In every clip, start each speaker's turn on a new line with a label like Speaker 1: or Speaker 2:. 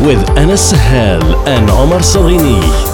Speaker 1: With Anas Sahel and Omar Salini.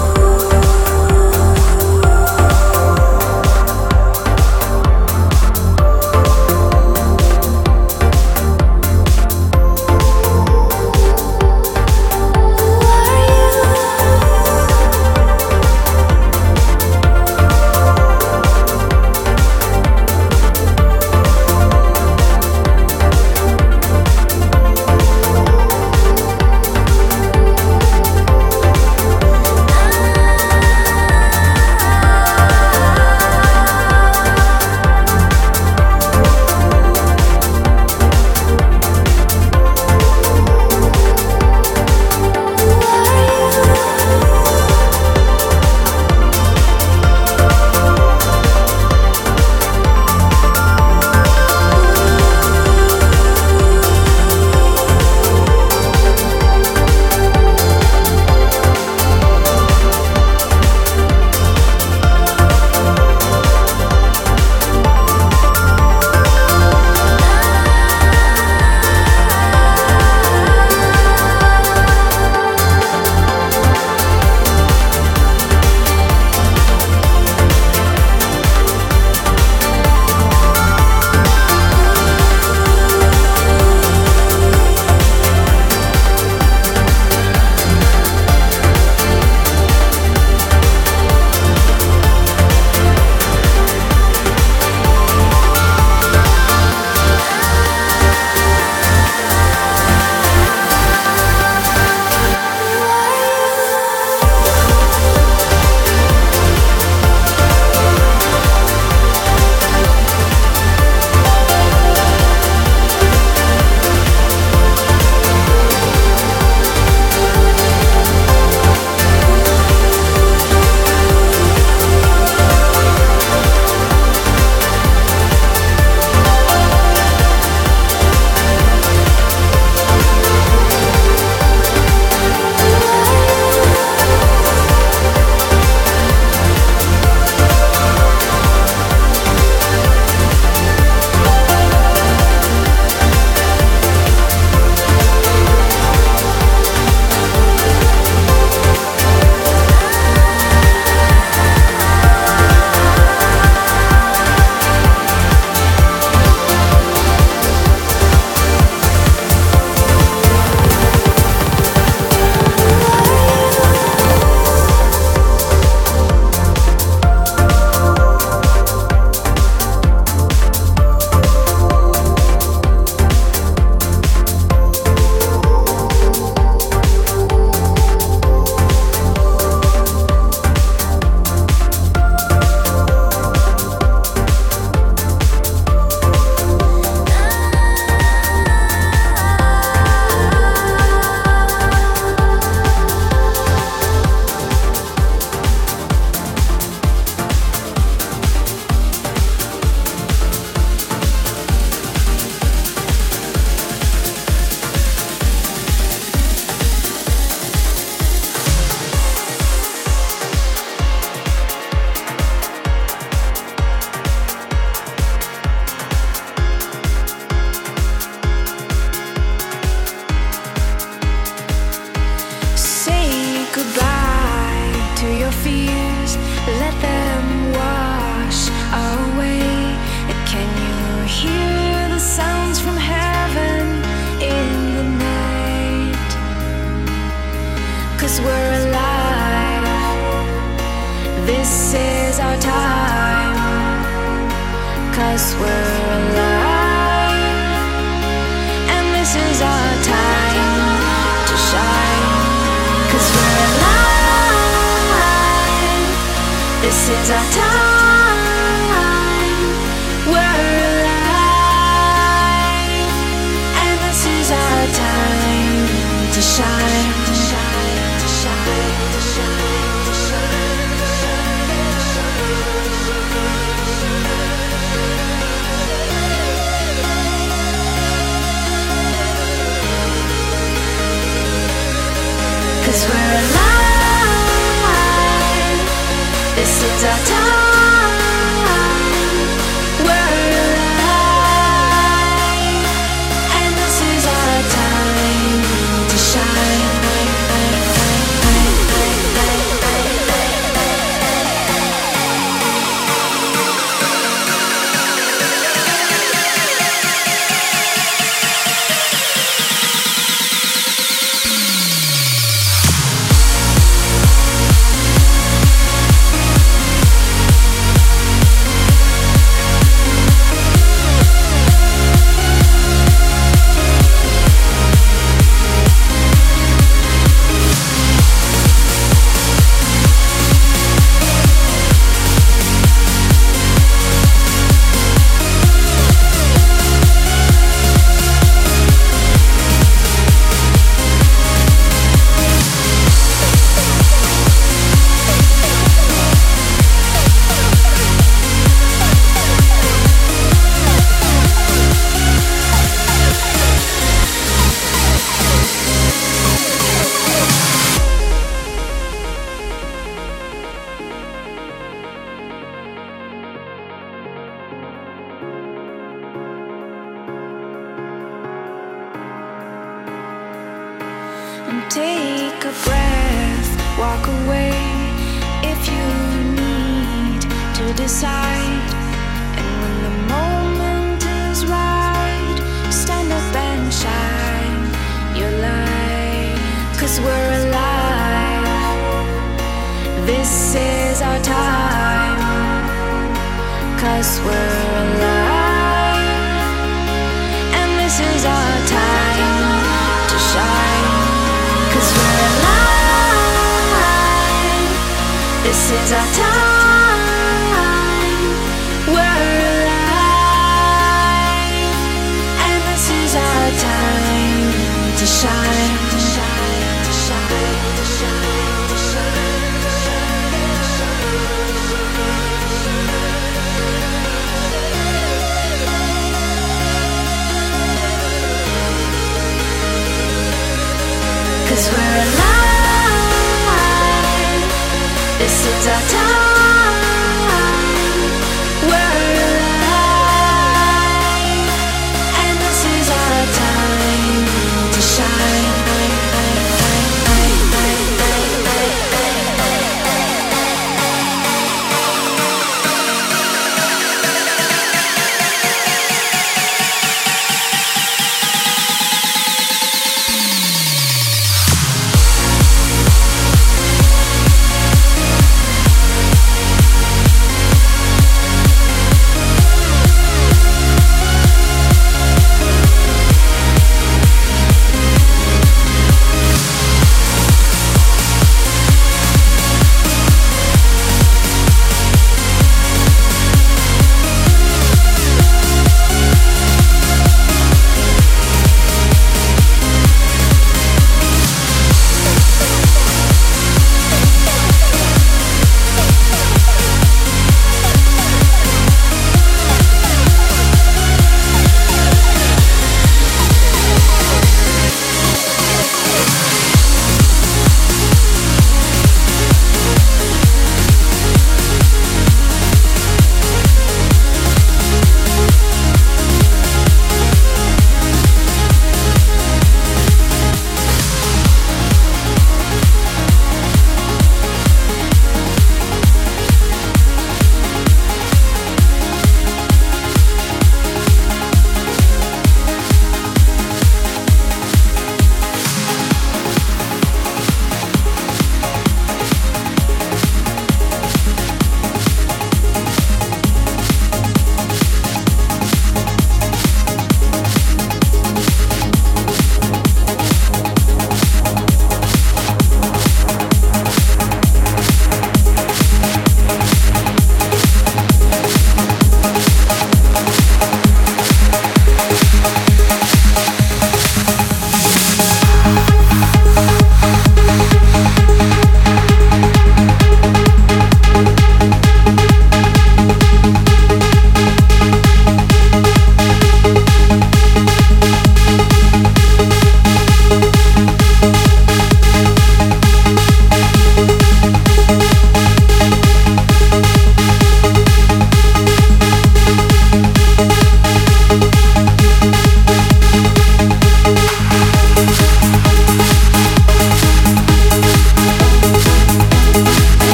Speaker 2: is where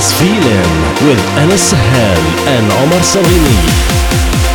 Speaker 2: feeling with Anas Sahel and Omar Salini.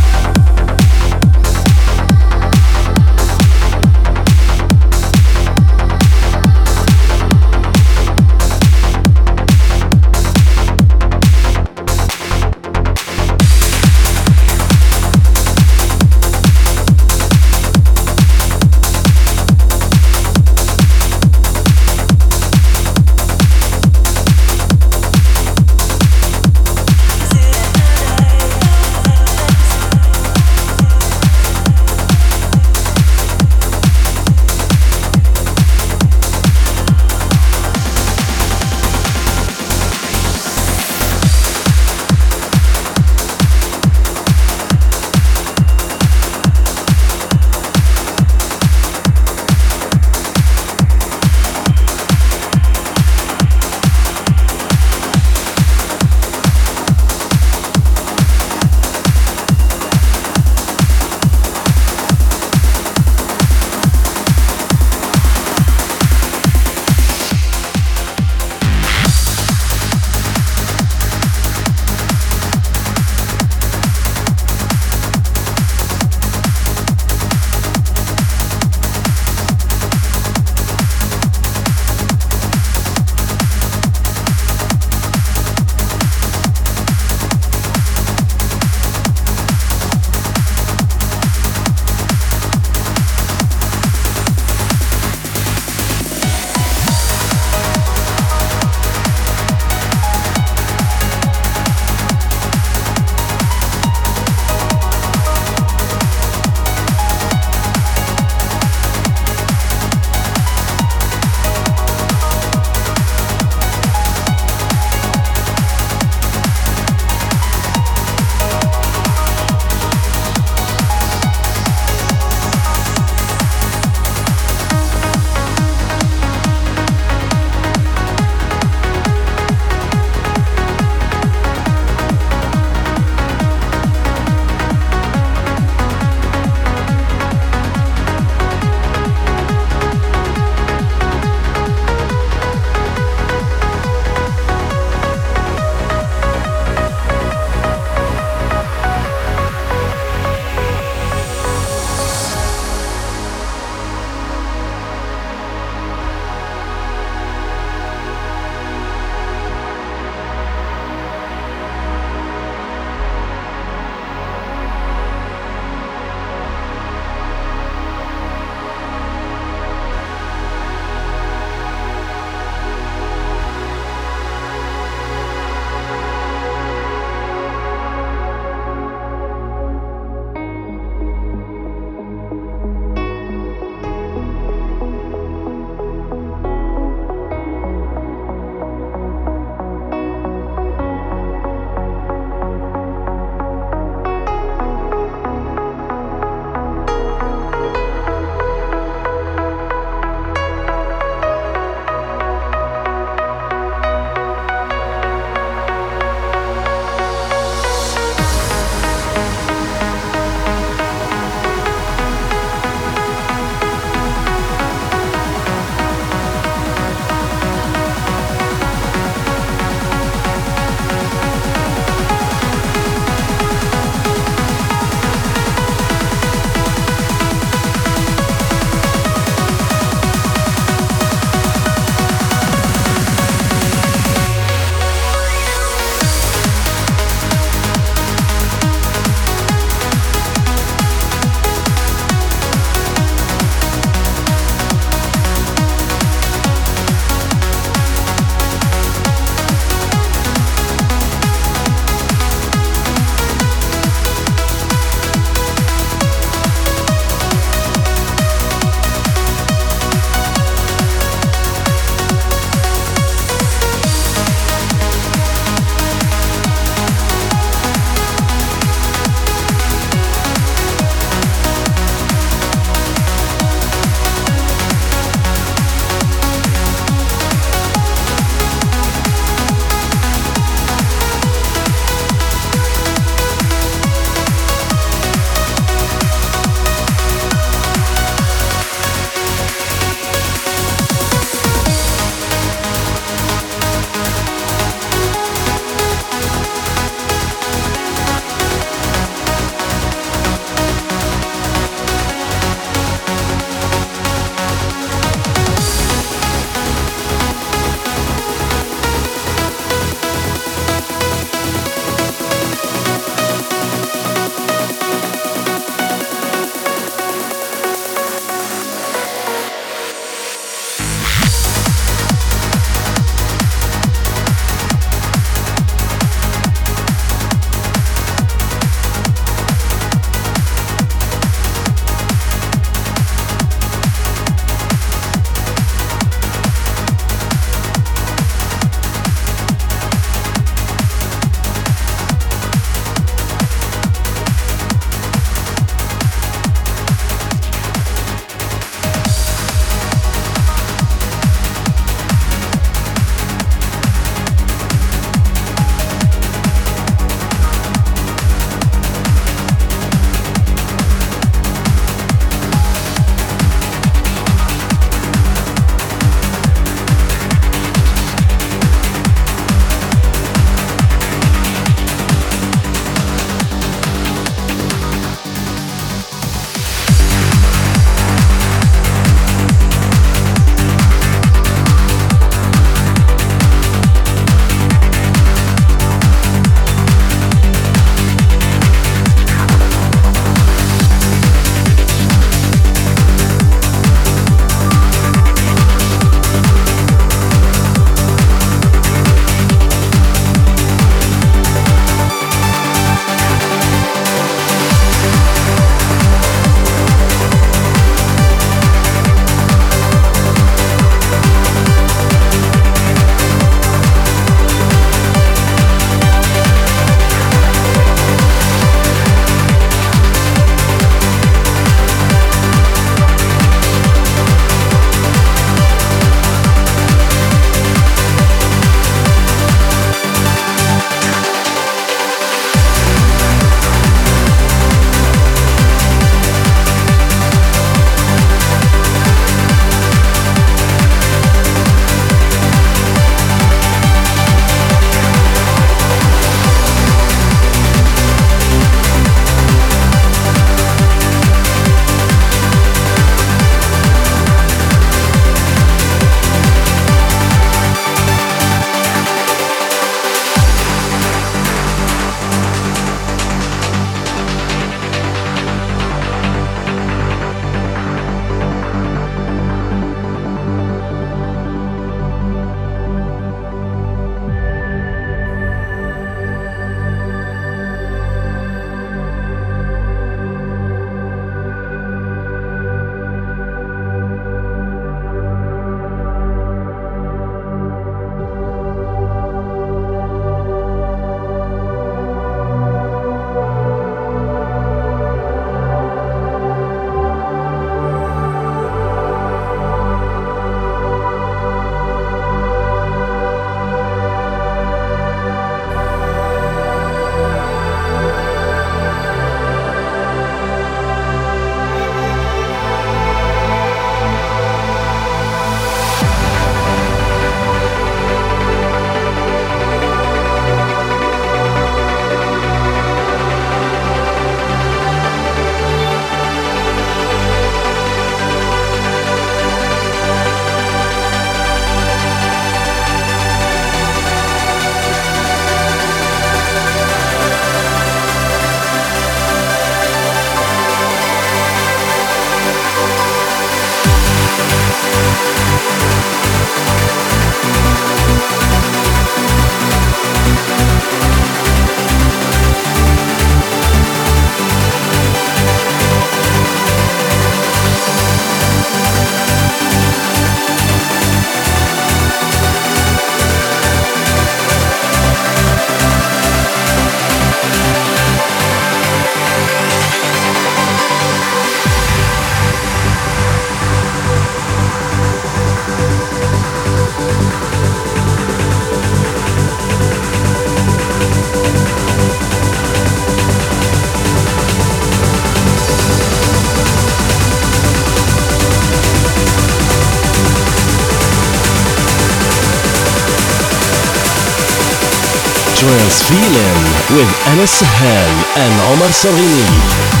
Speaker 2: With Anas Sahel and Omar Sarghini.